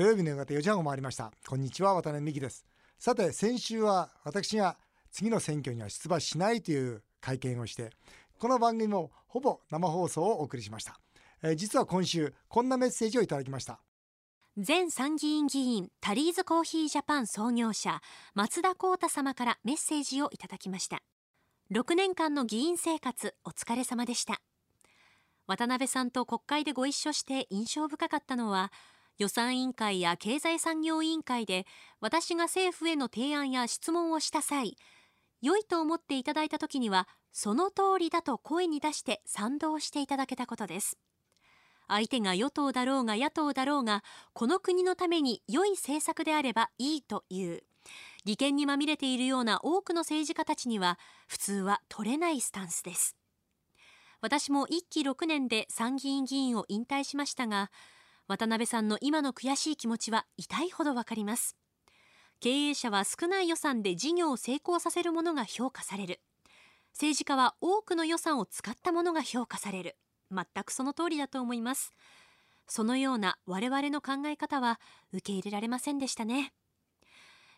土曜日の夕方4時半を回りました。こんにちは渡辺美希です。さて先週は私が次の選挙には出馬しないという会見をしてこの番組もほぼ生放送をお送りしました、えー、実は今週こんなメッセージをいただきました。前参議院議員タリーズコーヒージャパン創業者松田光太様からメッセージをいただきました。6年間の議員生活お疲れ様でした。渡辺さんと国会でご一緒して印象深かったのは予算委員会や経済産業委員会で私が政府への提案や質問をした際良いと思っていただいた時にはその通りだと声に出して賛同していただけたことです。相手が与党だろうが野党だろうがこの国のために良い政策であればいいという。利権にまみれているような多くの政治家たちには普通は取れないスタンスです。私も1期6年で参議院議員を引退しましたが渡辺さんの今の悔しい気持ちは痛いほどわかります。経営者は少ない予算で事業を成功させるものが評価される。政治家は多くの予算を使ったものが評価される。全くその通りだと思います。そのような我々の考え方は受け入れられませんでしたね。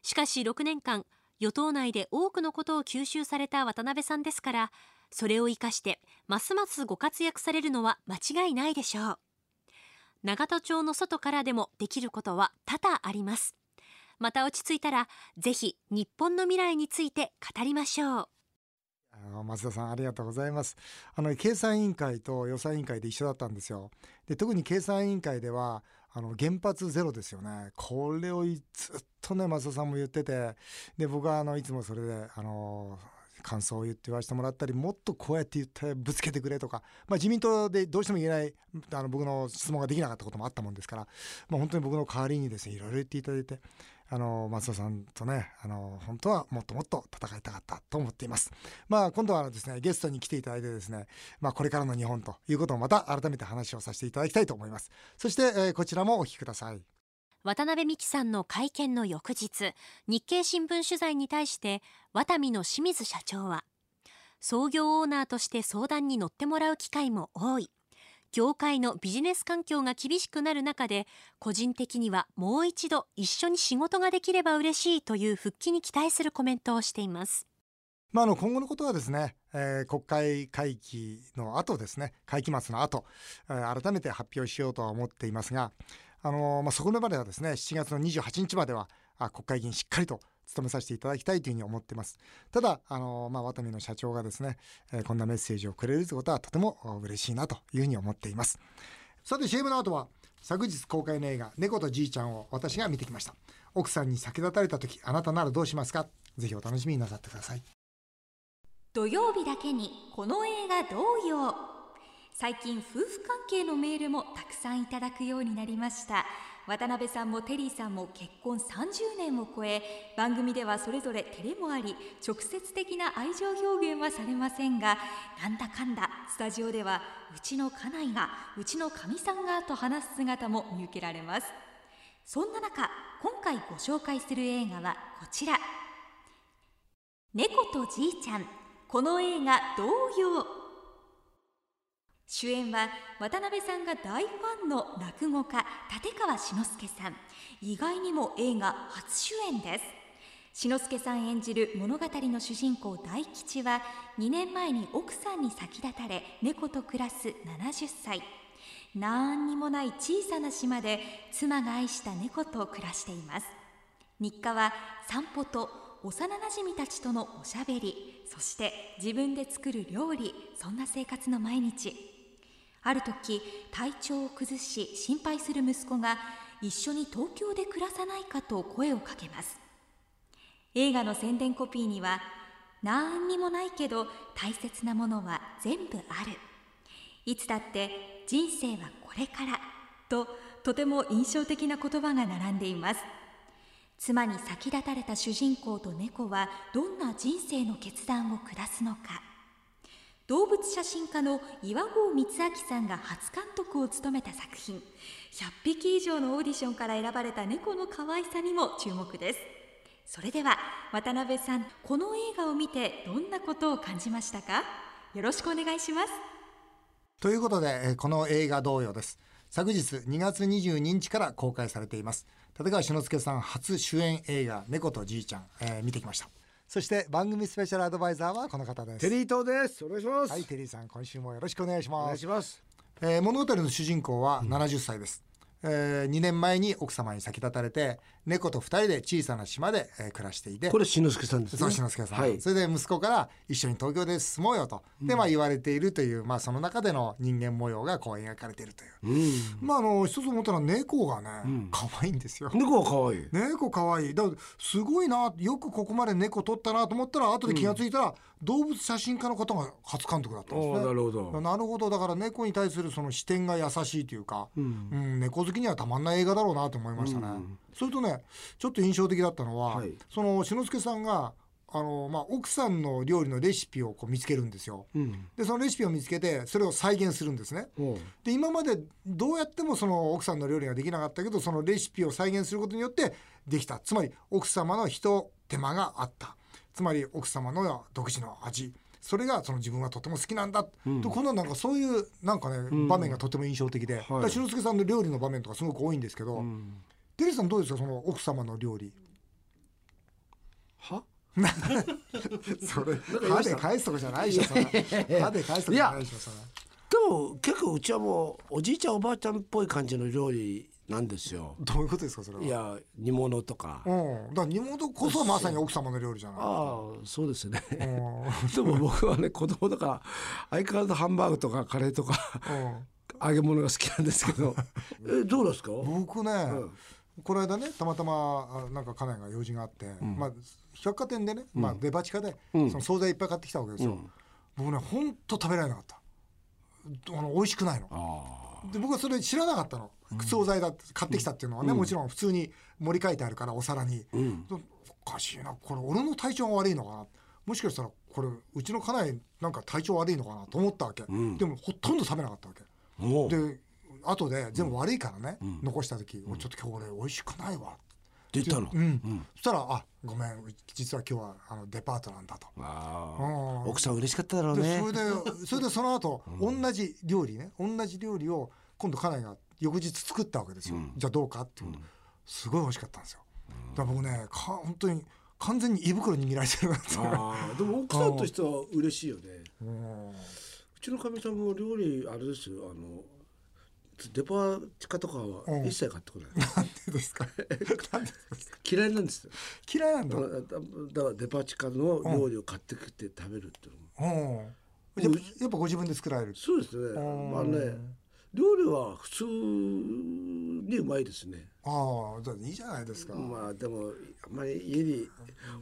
しかし6年間与党内で多くのことを吸収された渡辺さんですからそれを生かしてますますご活躍されるのは間違いないでしょう。永田町の外からでもできることは多々あります。また落ち着いたらぜひ日本の未来について語りましょう。松田さんありがとうございます。あの経産委員会と予算委員会で一緒だったんですよ。で特に経産委員会ではあの原発ゼロですよね。これをずっとね松田さんも言ってて。で僕はあのいつもそれであの感想を言って言わせてもらったりもっとこうやって言ってぶつけてくれとか、まあ、自民党でどうしても言えないあの僕の質問ができなかったこともあったもんですから、まあ、本当に僕の代わりにですねいろいろ言っていただいてあの松田さんとねあの本当はもっともっと戦いたかったと思っています。まあ今度はですねゲストに来ていただいてですね、まあ、これからの日本ということをまた改めて話をさせていただきたいと思います。そして、えー、こちらもお聞きください。渡辺美樹さんの会見の翌日日経新聞取材に対してワタミの清水社長は創業オーナーとして相談に乗ってもらう機会も多い業界のビジネス環境が厳しくなる中で個人的にはもう一度一緒に仕事ができれば嬉しいという復帰に期待するコメントをしています。まあ、あの今後のことはですね、えー、国会会期の後ですね会期末の後、えー、改めて発表しようとは思っていますが、あのー、まあ、そこまではですね7月の28日まではあ国会議員しっかりと務めさせていただきたいというふうに思ってます。ただあのまあワタミの社長がですね、えー、こんなメッセージをくれるということはとても嬉しいなというふうに思っています。さて CM の後は昨日公開の映画猫とじいちゃんを私が見てきました。奥さんに先立たれた時あなたならどうしますか？ぜひお楽しみになさってください。土曜日だけにこの映画どうよ最近夫婦関係のメールもたくさんいただくようになりました。渡辺さんもテリーさんも結婚30年を超え番組ではそれぞれ照れもあり直接的な愛情表現はされませんがなんだかんだスタジオではうちの家内がうちのかみさんがと話す姿も見受けられます。そんな中今回ご紹介する映画はこちら。猫とじいちゃん。この映画どうよ？主演は渡辺さんが大ファンの落語家立川志の輔さん。意外にも映画初主演です。志の輔さん演じる物語の主人公大吉は2年前に奥さんに先立たれ猫と暮らす70歳。何にもない小さな島で妻が愛した猫と暮らしています。日課は散歩と幼なじみたちとのおしゃべりそして自分で作る料理そんな生活の毎日。ある時体調を崩し心配する息子が一緒に東京で暮らさないかと声をかけます。映画の宣伝コピーには何にもないけど大切なものは全部ある。いつだって人生はこれからととても印象的な言葉が並んでいます。妻に先立たれた主人公と猫はどんな人生の決断を下すのか。動物写真家の岩合光明さんが初監督を務めた作品。100匹以上のオーディションから選ばれた猫の可愛さにも注目です。それでは渡辺さんこの映画を見てどんなことを感じましたか？よろしくお願いします。ということでこの映画同様です。昨日2月22日から公開されています。立川志の輔さん初主演映画猫とじいちゃん、えー見てきました。そして番組スペシャルアドバイザーはこの方です。テリー東です。お願いします、はいテリーさん今週もよろしくお願いしお願いますします。えー物語の主人公は70歳です、え2年前に奥様に先立たれて猫と2人で小さな島で、えー暮らしていて。これしのすけさんですね。そう志の輔さん、はい。それで息子から一緒に東京で住もうよと、でまあ言われているという、まあ、その中での人間模様がこう描かれているという、うん。まああの一つ思ったのは猫がね、ん。可愛いんですよ。猫は可愛い。猫可愛い。だからすごいなよくここまで猫撮ったなと思ったら後で気がついたら、動物写真家の方が初監督だったんですね。なるほど。なるほど。だから猫に対するその視点が優しいというか、うん。うん、猫好きにはたまんない映画だろうなと思いましたね。うんそれとねちょっと印象的だったのは、はい。その志の輔さんがあの、まあ、奥さんの料理のレシピをこう見つけるんですよ。うん。でそのレシピを見つけてそれを再現するんですね。で今までどうやってもその奥さんの料理ができなかったけどそのレシピを再現することによってできた。つまり奥様の一手間があった。つまり奥様の独自の味。それがその自分はとても好きなんだ、うん。とこのなんかそういうなんかね、ん。場面がとても印象的で、志の輔さんの料理の場面とかすごく多いんですけど、うんテリーさんどうですかその奥様の料理。は？それ歯で返すとこじゃないでしょそれ。歯で返すとこじゃないでしょそれ。でも結構うちはもうおじいちゃんおばあちゃんっぽい感じの料理なんですよ。どういうことですかそれは。いや煮物とか。うん、だから煮物こそまさに奥様の料理じゃない。ああそうですね。うん。でも僕はね子供だから相変わらずハンバーグとかカレーとかうん。揚げ物が好きなんですけど。えどうですか？僕ね、んこの間ねたまたまあなんか家内が用事があって、まあ、百貨店でね、まあ、デパ地下で、うん。その惣菜いっぱい買ってきたわけですよ、うん。僕ねほんと食べられなかった。あの美味しくないの。あで僕はそれ知らなかったの。惣菜だって買ってきたっていうのはね、もちろん普通に盛り書いてあるからお皿に、おかしいな。これ俺の体調が悪いのかな。もしかしたらこれうちの家内なんか体調悪いのかなと思ったわけ、ん。でもほとんど食べなかったわけ。で後で全部悪いからね、残した時、おちょっと今日俺美味しくないわ」出たの、うん。そしたら「あごめん実は今日はあのデパートなんだ」と。奥さん嬉しかっただろうでねそれで それでその後、同じ料理ね同じ料理を今度家内が翌日作ったわけですよ、じゃあどうかっていうすごい美味しかったんですよ。だから僕ねか本当に完全に胃袋に見られてるなっでも奥さんとしては嬉しいよね。うん。うちのかみさんも料理あれですよあのデパ地下とかはうん一切買ってこない、なんでですか？なんでですか？嫌いなんですよ。嫌いなんだ。だからデパ地下の料理を買ってきて食べるっていうのも、うん。やっぱご自分で作られるそうですね。ん。まあね料理は普通にうまいですね。ああじゃあいいじゃないですか、まあでもあんまり家に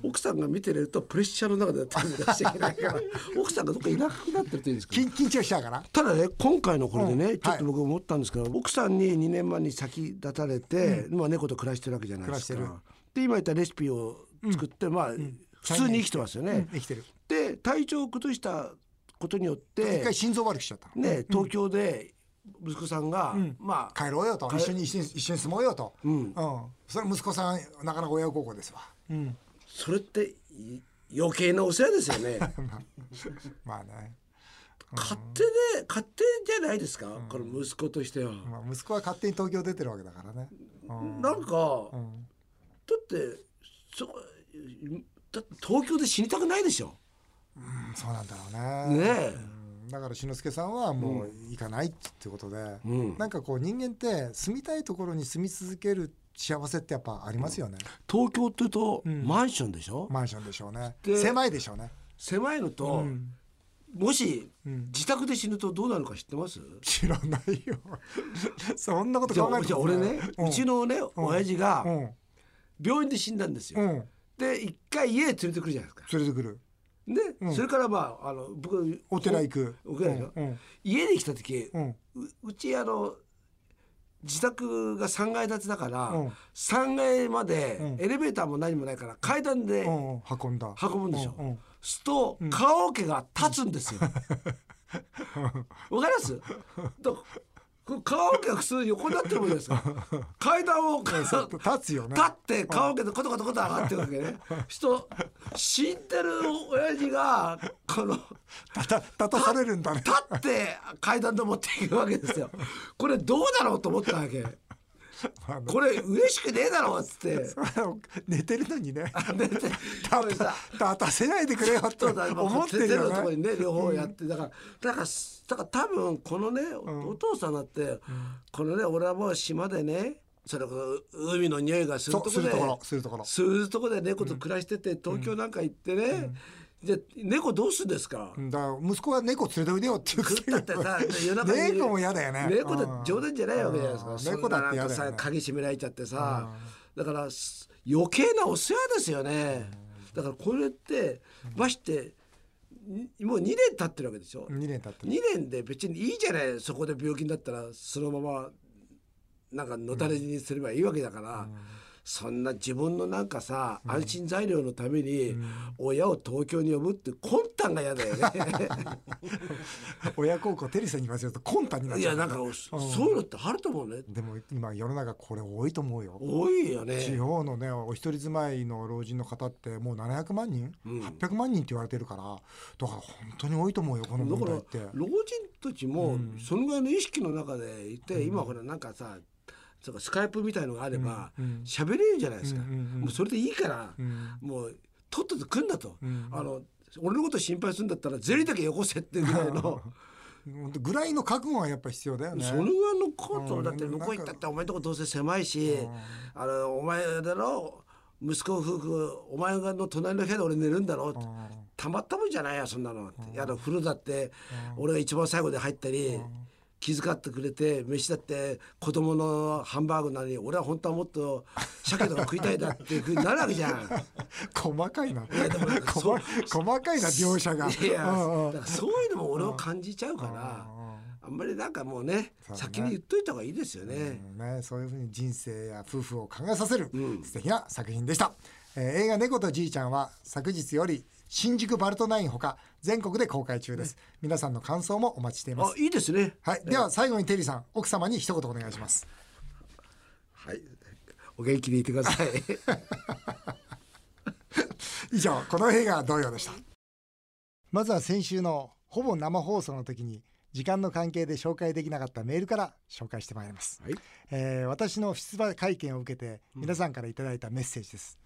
奥さんが見てるとプレッシャーの中で食べ出しちゃいけないから 奥さんがどっかいなくなってるといいんですけど緊緊張しちゃうから。ただね今回のこれでね、うんちょっと僕思ったんですけど、奥さんに2年前に先立たれて、まあ、猫と暮らしてるわけじゃないです暮らか。で今言ったレシピを作って、まあ、普通に生きてますよね。うん。生きてる。で体調を崩したことによって一回心臓悪くしちゃった。のね、東京で息子さんが、ん。まあ帰ろうよと。一緒に一緒に一緒に住もうよと、うん。うん、それ息子さんなかなか親孝行ですわ、うん、それってい余計なお世話ですよね。まあね、勝手で勝手じゃないですか、この息子としては。まあ、息子は勝手に東京出てるわけだからね、うん。なんか、うん。だってそだって東京で死にたくないでしょ？うんそうなんだろうね。ねえ。うんだから志の輔さんはもう行かないってことで、うん。なんかこう人間って住みたいところに住み続ける幸せってやっぱありますよね、東京っていうと、ん。マンションでしょ、マンションでしょうね。で狭いでしょうね。狭いのと、うん。もし、ん。自宅で死ぬとどうなるか知ってます？知らないよ。そんなこと考えてあじゃあ俺ね、うちのね、親父がうん。病院で死んだんですよ、うん。で一回家へ連れてくるじゃないですか。連れてくるで、それからまああの僕お寺行く。おお寺でしょ、うん。うん。家に来た時、うん。ううちあの自宅が3階建てだから、うん。3階までうん。エレベーターも何もないから階段で運んだ。運ぶんでしょ、うするとカラオケが立つんですよ。わかります？とこれカラオケは普通横になってるもんですか 階段を立つよね。ってカラオケでコトコトコト上がってるわけね。人死んでる親父がこの 立た立たされるんだね。立って階段登っていくわけですよ。これどうだろうと思ったわけ これ嬉しくねえだろうっつって。寝てるのにね。立たせないでくれよって思ってるところにねね両方やって。だからだからだから多分このねおお父さんだってこのね俺はもう島でねそれこそ海の匂いがするとこでそうするところするところ。するとこで猫と暮らしてて東京なんか行ってねじゃあ猫どうするんですか？うんだから息子が猫連れておいでよって言食ったってさ夜中に 猫も嫌だよね。猫だって冗談じゃないわけじゃないですか。うん。そんな猫だって嫌なんかさね鍵閉められちゃってさ。だからす余計なお世話ですよね。だからこれってましてにもう2年経ってるわけでしょ？2年経ってる。2年で別にいいじゃない。そこで病気になったらそのままなんかのたれ死にすればいいわけだから、そんな自分のなんかさ、安心材料のために親を東京に呼ぶって魂胆が嫌だよね。親孝行テリーさんに言わせると魂胆になっちゃう。いやなんかそういうのってあると思うね。でも今世の中これ多いと思うよ。多いよね。地方のねお一人住まいの老人の方ってもう700万人、うん。800万人って言われてるからだから本当に多いと思うよこの問題って。老人たちもそのぐらいの意識の中でいて、今ほらなんかさそうかスカイプみたいのがあればうんうん。喋、れるじゃないですか、うんうんうん。もうそれでいいから、うん。もうとっとと来んだと、うん。あの俺のこと心配するんだったらゼリーだけよこせっていうぐらいの、ぐらいの覚悟はやっぱ必要だよね。そのぐらいのこと、うん。だって向こう行ったってお前のとこどうせ狭いし、うん。あのお前だろ息子夫婦お前の隣の部屋で俺寝るんだろ、うん。たまったもんじゃないよそんなのって、やだ風呂だって、俺が一番最後で入ったり、気遣ってくれて飯だって子供のハンバーグなのに俺は本当はもっと鮭とか食いたいだっていうふうになるわけじゃん。細かいな。やでもそ細細かいな描写が。いや、うんうんだからそういうのも俺を感じちゃうから、あんまりなんかもうねね。先に言っといた方がいいですよね。うんね、そういうふうに人生や夫婦を考えさせるうん。素敵な作品でした、えー映画「猫とじいちゃん」は昨日より新宿バルトナインほか全国で公開中です、皆さんの感想もお待ちしていますあいいですね。はい、では最後にテリーさん奥様に一言お願いしますはい。お元気でいてください。以上この映画は同様でしたまずは先週のほぼ生放送の時に時間の関係で紹介できなかったメールから紹介してまいります、はい。えー私の出馬会見を受けて皆さんからいただいたメッセージです、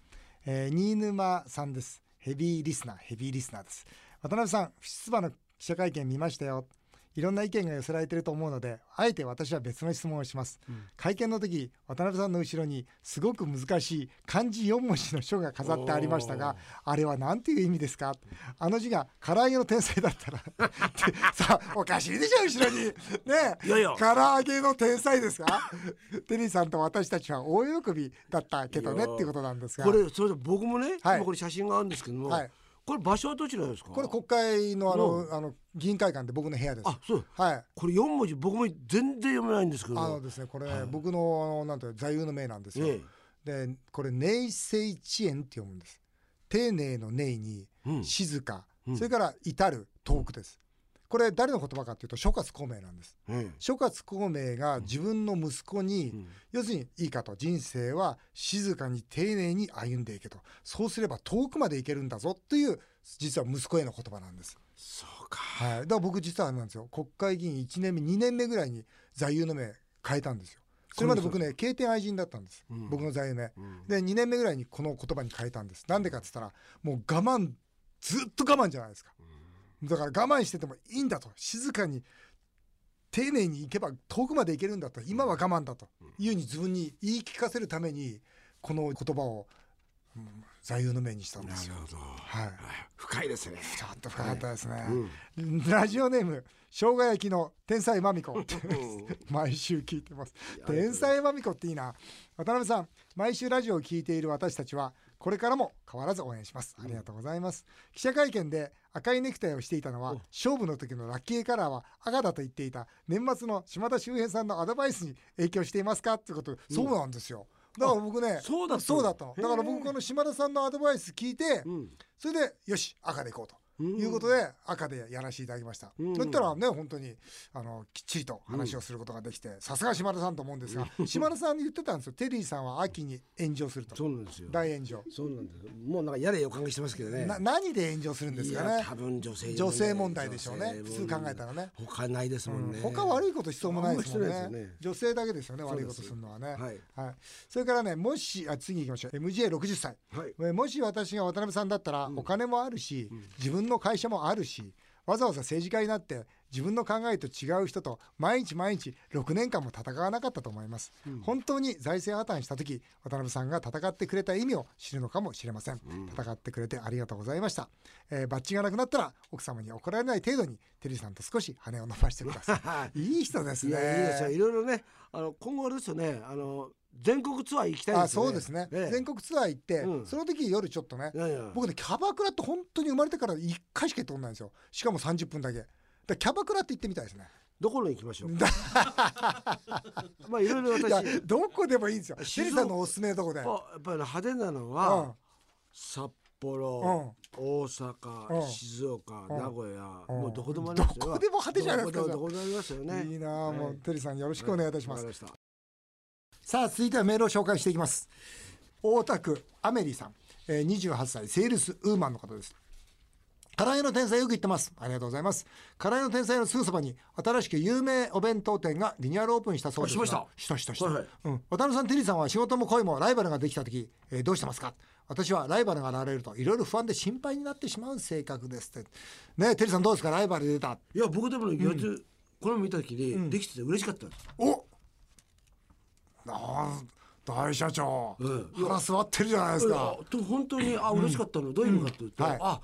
えー新沼さんですヘビーリスナーヘビーリスナーです。渡辺さん不出馬の記者会見見ましたよ。いろんな意見が寄せられていると思うのであえて私は別の質問をします、会見の時渡辺さんの後ろにすごく難しい漢字4文字の書が飾ってありましたがあれは何ていう意味ですか？あの字が唐揚げの天才だったら。さあおかしいでしょ後ろに。ねえ。唐揚げの天才ですか？テリーさんと私たちは大喜びだったけどねっていうことなんですが。これそれで僕もね、はい。今これ写真があるんですけども、はいこれ場所はどちらですか？これ国会のあの,、うあの議員会館で僕の部屋です。あそう。はい。これ四文字僕も全然読めないんですけど。あのですね。これ、僕のあのなんて座右の銘なんですよ、えでこれ「寧静遅延」って読むんです。丁寧の寧にうん。静か、うん。それから至る遠くですこれ誰の言葉かというと諸葛孔明なんです。ええ諸葛孔明が自分の息子に、ん。要するにいいかと。人生は静かに丁寧に歩んでいけと。そうすれば遠くまで行けるんだぞという実は息子への言葉なんです、そうか。はい、だから僕実はあれなんですよ。国会議員1年目2年目ぐらいに座右の銘変えたんですよ。それまで僕ね経典愛人だったんです、うん。僕の座右の銘、うん。で2年目ぐらいにこの言葉に変えたんです。なんでかって言ったらもう我慢ずっと我慢じゃないですか、だから我慢しててもいいんだと。静かに丁寧に行けば遠くまで行けるんだと。今は我慢だと。いうふうに自分に言い聞かせるためにこの言葉を、うん座右の銘にしたんですよ。なるほど。はい。深いですね。ちょっと深かったですね、うん。ラジオネーム生姜焼きの天才まみこ。毎週聞いてます。天才まみこっていいな。渡辺さん毎週ラジオを聞いている私たちはこれからも変わらず応援します。ありがとうございます。記者会見で赤いネクタイをしていたのは勝負の時のラッキーカラーは赤だと言っていた年末の島田秀平さんのアドバイスに影響していますかってこと。そうなんですよ。だから僕ねそうだったの。だから僕この島田さんのアドバイス聞いて、うん。それでよし赤でいこうということで赤でやらせていただきました、うん。だったらね本当にあのきっちりと話をすることができてさすが島田さんと思うんですが 島田さんに言ってたんですよ。テリーさんは秋に炎上すると。そうなんですよ大炎上。そうなんですもうなんかやれ予感がしてますけどね。な何で炎上するんですかね？多分女性女性問題でしょうね。普通考えたらね。他ないですもんね、他悪いことしそうもないですもんね。ね。女性だけですよね悪いことするのはね。はい。それからねもしあ次行きましょう。MJ60 歳。はい。えもし私が渡辺さんだったらお金もあるし、自分の会社もあるしわざわざ政治家になって自分の考えと違う人と毎日毎日6年間も戦わなかったと思います、本当に財政破綻した時渡辺さんが戦ってくれた意味を知るのかもしれません、戦ってくれてありがとうございました、えーバッジがなくなったら奥様に怒られない程度にテリーさんと少し羽を伸ばしてください。いい人ですね。いやいいですよ。いろいろねあの今後あれですよね。あの全国ツアー行きたいあですよねそうですね、ええ。全国ツアー行って、うん。その時夜ちょっとね僕ねキャバクラって本当に生まれてから1回しか行ったことないんですよ。しかも30分だけ。キャバクラって行ってみたいですね。どこに行きましょう まあいろいろ私。どこでもいいんですよ。静岡テリーさんのおすすめのとこで。あやっぱり派手なのうん。は札幌、大うん。阪、静岡、うん。名古屋、うん。もうどこでもありますよ。どこでも派手じゃないですか。どこでもありますよね。いいなあもうはいテリーさんよろしくお願いいたします、さあ続いてはメールを紹介していきます。大田区アメリーさん、えー、28歳。セールスウーマンの方です。唐揚げの天才よく言ってます。ありがとうございます。唐揚げの天才のすぐそばに新しく有名お弁当店がリニューアルオープンしたそうですしました。したした、はいはい。うん、渡辺さんテリーさんは仕事も恋もライバルができた時、えーどうしてますか？私はライバルが現れるといろいろ不安で心配になってしまう性格ですって。ねテリーさんどうですか？ライバル出た。いや僕でもね、やつこれ見た時にできてて嬉しかったんです、おあー大社長、うん腹座ってるじゃないですか、と本当にあ嬉しかったの、どういう意味かというと、うん。はい。あ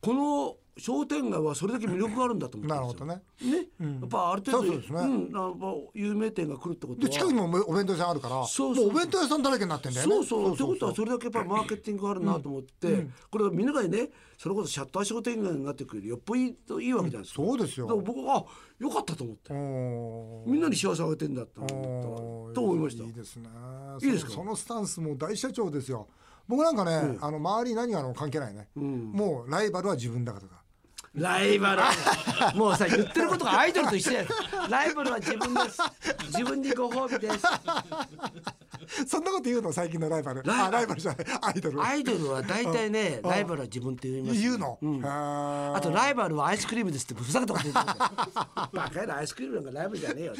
この商店街はそれだけ魅力があるんだと思ったんですよ。なるね、やっぱある程度そうですね。ん、やっぱ有名店が来るってことは。で近くにもお弁当屋さんあるからそうそう。お弁当屋さんだらけになってんだよね。そうそう。ってことはそれだけやっぱマーケティングがあるなと思って、これはみんながねそれこそシャッター商店街になってくるよ。っぽどいいわけじゃないですか、そうですよ。僕はあよかったと思って。みんなに幸せをあげてんだっておー思った。と思いました。いいですね。いいですか？そそのスタンスも大社長ですよ。僕なんかね、あの周りに何があるの関係ないね、もうライバルは自分だからだライバル。もうさ言ってることがアイドルと一緒や。ライバルは自分です。自分にご褒美です。そんなこと言うの？最近のライバル。あライバルじゃない。アイドル。アイドルは大体ねライバルは自分って言いますよ言うの、ん。へー。あとライバルはアイスクリームですってふざけたこと言ってる。バカやなアイスクリームなんかライバルじゃねえよ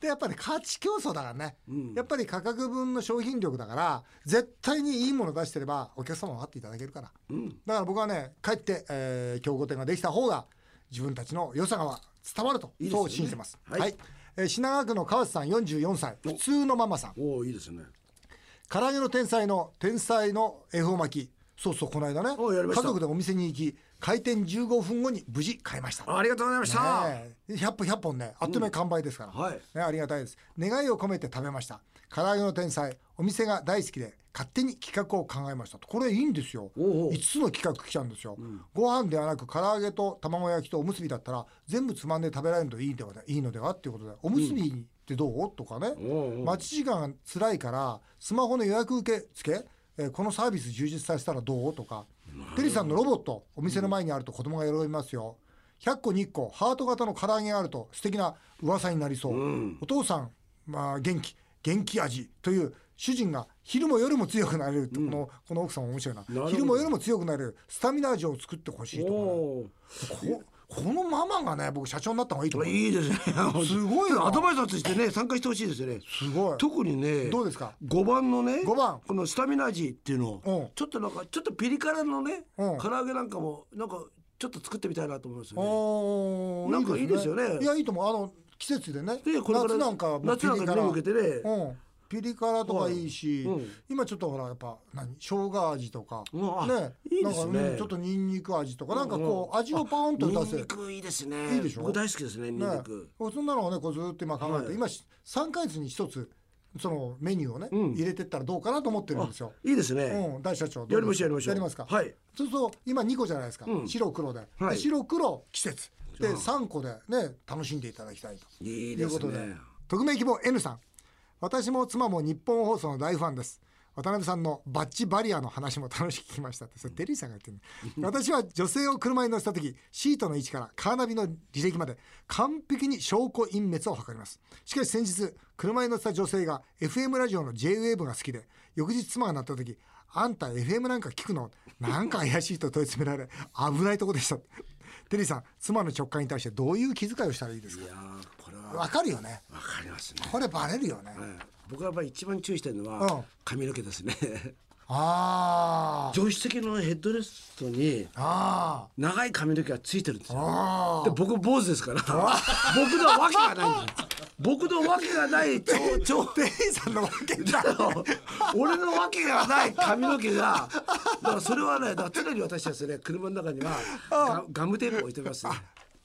でやっぱり価値競争だからね、やっぱり価格分の商品力だから絶対にいいもの出してればお客様は待っていただけるから、だから僕はね帰って、えー競合店ができた方が自分たちの良さが伝わるといいね。そう信じてます、はい。はい。えー品川区の川瀬さん44歳。普通のママさん。おおいいですね。唐揚げの天才の天才の恵方巻き。そうそうこの間ね家族でお店に行き開店15分後に無事買いました。ありがとうございました、ねえ。100本100本ね。あっという間に完売ですから、はい。ね、ありがたいです。願いを込めて食べました。唐揚げの天才。お店が大好きで勝手に企画を考えましたと。これいいんですよ。おうおう。5つの企画来ちゃうんですよ、ご飯ではなく唐揚げと卵焼きとおむすびだったら全部つまんで食べられるといいではいいのではっていうことでおむすびってどう、とかね。おうおう。待ち時間が辛いからスマホの予約受付えーこのサービス充実させたらどう？とか。テリーさんのロボットお店の前にあると子供が喜びますよ。100個に1個ハート型の唐揚げがあると素敵な噂になりそう、お父さん、まあ、元気元気味という主人が昼も夜も強くなれるって、このこの奥さんも面白いな。昼も夜も強くなれるスタミナ味を作ってほしいとかここのママがね僕社長になった方がいいとお思う。いいですね。すごいな。アドバイザーとしてね参加してほしいですよね。すごい。特にねどうですか？5番のね五番。このスタミナ味っていうのうん。をちょっとなんかちょっとピリ辛のねうん。唐揚げなんかもなんかちょっと作ってみたいなと思いますよね。なんかいいですよね。いやいいと思う。あの季節でね。でこれ夏なんか夏なんかに向けてねうんピリ辛とかいいし、はい。うん。今ちょっとほらやっぱ何生姜味とか、うんあね。いいですね。なんかうんちょっとニンニク味とか、なんかこう味をパーンとニ出せンニクいいですね。いいでしょ？僕大好きですねニンニねク、そんなのをねこうずっと今考えて、はい。今3ヶ月に一つそのメニューをね、うん。入れてったらどうかなと思ってるんですよ。いいですね、うん、大社長どやりましょうやりましょう。やりますか？はい。そうすると今2個じゃないですか、うん。白黒で,で、はい。白黒季節。でああ。3個でね楽しんでいただきたいと。いいですということで。ね匿名希望 N さん私も妻も日本放送の大ファンです。渡辺さんのバッチバリアの話も楽しく聞きましたって。それテリーさんが言ってるの。私は女性を車に乗せた時シートの位置からカーナビの履歴まで完璧に証拠隠滅を図ります。しかし先日車に乗せた女性が FM ラジオの JWAVE が好きで翌日妻が鳴った時あんた FM なんか聞くの？なんか怪しいと問い詰められ危ないとこでしたテリーさん妻の直感に対してどういう気遣いをしたらいいですか？わかるよね。わかりますね、これバレるよね、はい。僕はやっぱり一番注意してるのうん。は髪の毛ですね。あー。助手席のヘッドレストにあ長い髪の毛がついてるんですーよ。あで僕坊主ですから。僕のわけがないんですよ。僕のわけがない超超テリーさんのわけだ俺のわけがない髪の毛がだからそれはねだから常に私はですね車の中にはガガムテープを置いてますね。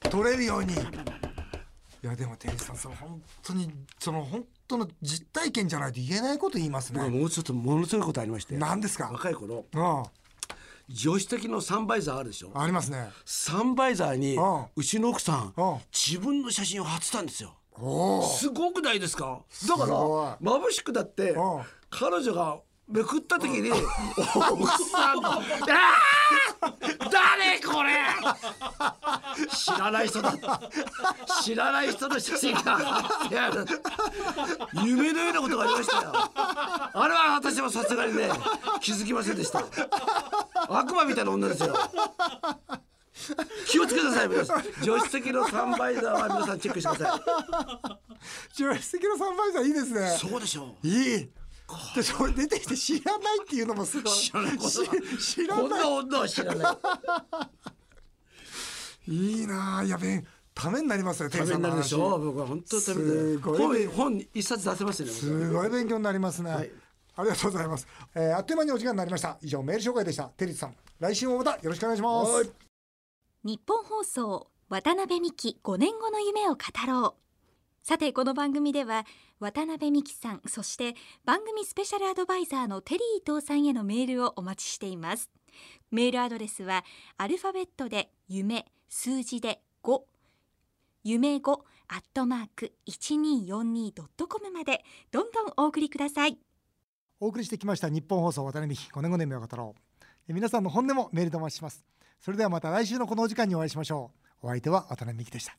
取れるようにいやでもテリーさんその本当にその本当の実体験じゃないと言えないこと言いますね。もうちょっとものすごいことありまして。何ですか？若い頃。うん。助手席のサンバイザーあるでしょ？ありますね。サンバイザーにうちの奥さんうん。自分の写真を貼ってたんですよ。すごくないですか？だから眩しくだってうん。彼女がめくった時に 奥さんの「あー！誰これ!」知らない人だ。知らない人の写真が夢のようなことがありましたよ。あれは私もさすがにね気づきませんでした。悪魔みたいな女ですよ。気をつけてください皆さん。助手席のサンバイザーは皆さんチェックしてくださ助手席の3倍さんいいですね。いそうでしょう。いい。でそれ出てきて知らないっていうのもすごい。知らない知らこんなな女は知らないいいいなあやべえ。ためになりますよテリーさんの話ためになるでしょ僕は本当にためになる。すごい本本一冊出せますよねすごい勉強になりますね、はい。ありがとうございます、えーあっという間にお時間になりました。以上メール紹介でした。テリーさん。来週もまたよろしくお願いします、はい。日本放送渡辺美希5年後の夢を語ろう。さてこの番組では渡辺美希さんそして番組スペシャルアドバイザーのテリー伊藤さんへのメールをお待ちしていますメールアドレスはアルファベットで夢数字で5夢5アットマーク 1242.com までどんどんお送りください。お送りしてきました日本放送渡辺美希5年5年目を語ろう。え皆さんの本音もメールでお待ちします。それではまた来週のこのお時間にお会いしましょう。お相手は渡辺美希でした。